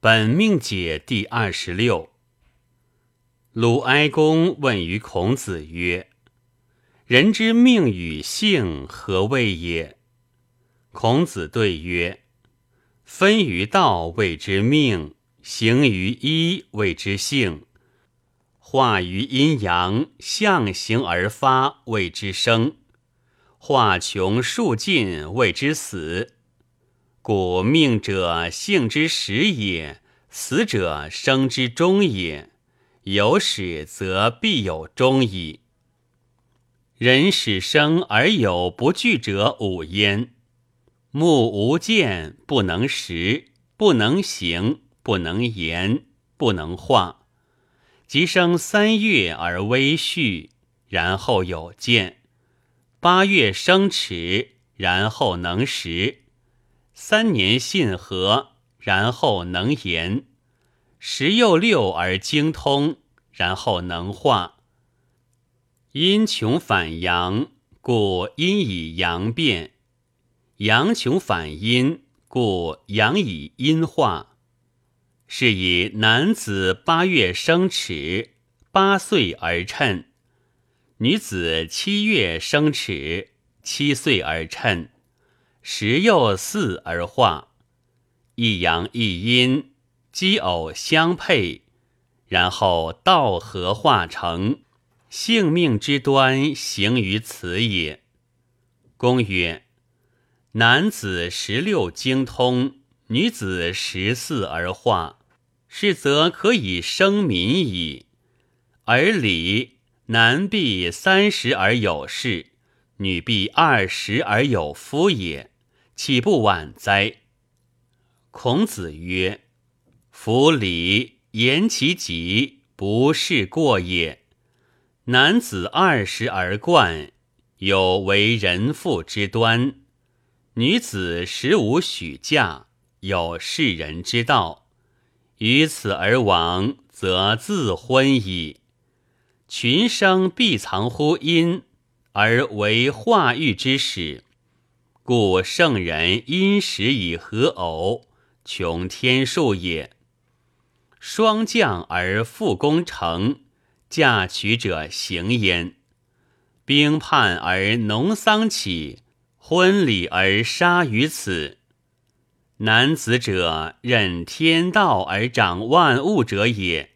本命解第二十六。鲁哀公问于孔子曰：“人之命与性何谓也？”孔子对曰：“分于道谓之命，行于一谓之性，化于阴阳，象形而发谓之生，化穷数尽谓之死。”故命者性之始也，死者生之终也。有始则必有终矣。人始生而有不惧者五焉：目无见，不能识，不能行，不能言，不能化。即生三月而微序，然后有见；八月生齿，然后能识。三年信和，然后能言；十又六而精通，然后能化。阴穷反阳，故阴以阳变；阳穷反阴，故阳以阴化。是以男子八月生齿，八岁而称；女子七月生齿，七岁而称。时又四而化，一阳一阴，奇偶相配，然后道合化成，性命之端行于此也。公曰：男子十六精通，女子十四而化，是则可以生民矣。而礼，男必三十而有事，女必二十而有夫也。岂不晚哉？孔子曰：“夫礼言其极，不是过也。男子二十而冠，有为人妇之端；女子十五许嫁，有世人之道。于此而亡，则自昏矣。群生必藏乎阴，而为化育之始。”故圣人因时以合偶，穷天数也。霜降而复攻城，嫁娶者行焉；兵叛而农桑起，婚礼而杀于此。男子者，任天道而掌万物者也。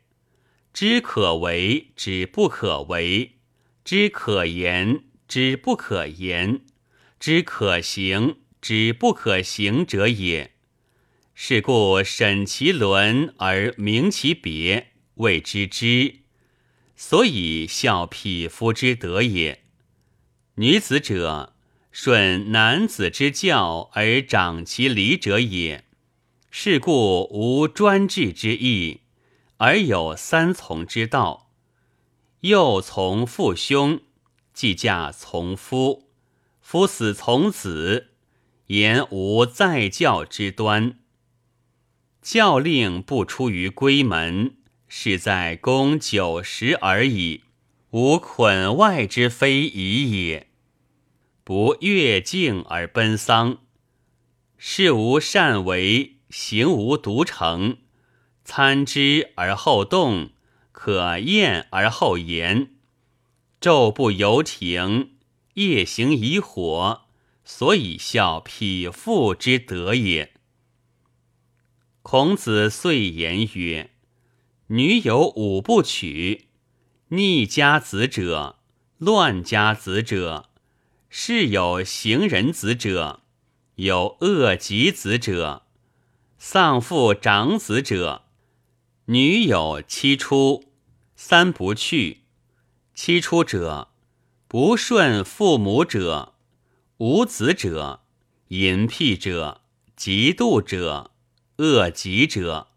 知可为，知不可为；知可言，知不可言。知可行，知不可行者也。是故审其伦而明其别，谓之知。所以效匹夫之德也。女子者，顺男子之教而长其礼者也。是故无专制之意，而有三从之道。幼从父兄，既嫁从夫。夫死从子，言无在教之端。教令不出于闺门，是在公九十而已，无捆外之非已也。不越境而奔丧，事无善为，行无独成。参之而后动，可验而后言，昼不由庭。夜行以火，所以效匹夫之德也。孔子遂言曰：“女有五不娶：逆家子者，乱家子者，是有行人子者，有恶疾子者，丧父长子者。女有七出，三不去。七出者。”不顺父母者，无子者，淫僻者，嫉妒者，恶疾者，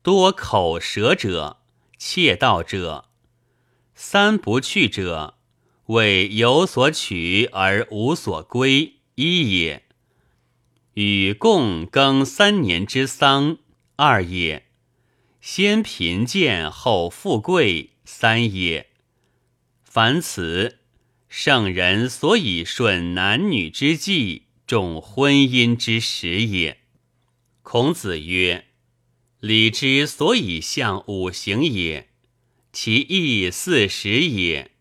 多口舌者，窃盗者。三不去者，为有所取而无所归，一也。与共耕三年之桑，二也。先贫贱后富贵，三也。凡此。圣人所以顺男女之计，重婚姻之时也。孔子曰：“礼之所以象五行也，其义四时也。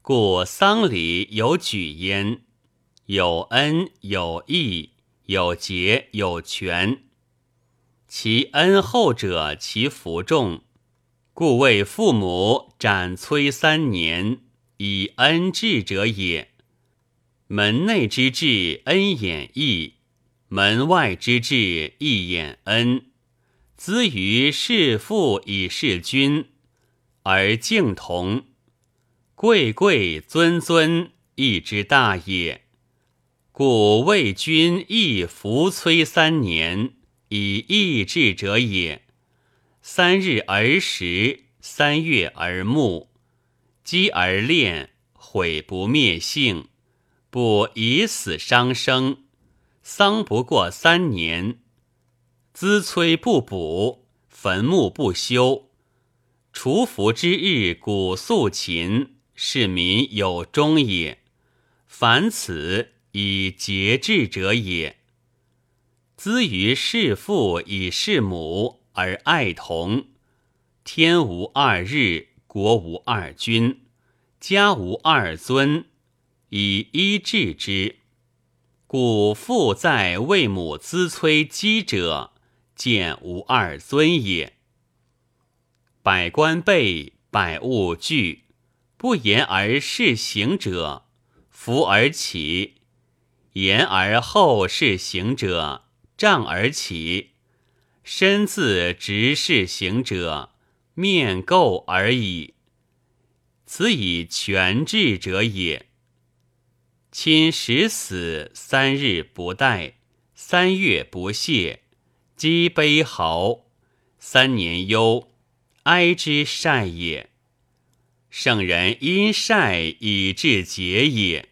故丧礼有举焉，有恩有义，有节有权。其恩厚者，其福重。故为父母斩催三年，以恩治者也。门内之治，恩掩义；门外之治，义掩恩。资于事父以事君，而敬同；贵贵尊尊，义之大也。故为君亦服催三年，以义治者也。三日而食，三月而沐，积而炼，毁不灭性，不以死伤生。丧不过三年。资催不补，坟墓不修，除服之日，古肃勤，是民有终也。凡此以节制者也。资于事父以事母而爱同，天无二日，国无二君，家无二尊，以一治之。故父在为母咨催积者。见无二尊也。百官备，百物具，不言而事行者，伏而起；言而后事行者，杖而起；身自直事行者，面垢而已。此以全治者也。亲时死，三日不待，三月不谢。积悲嚎，三年忧，哀之善也。圣人因善以致节也。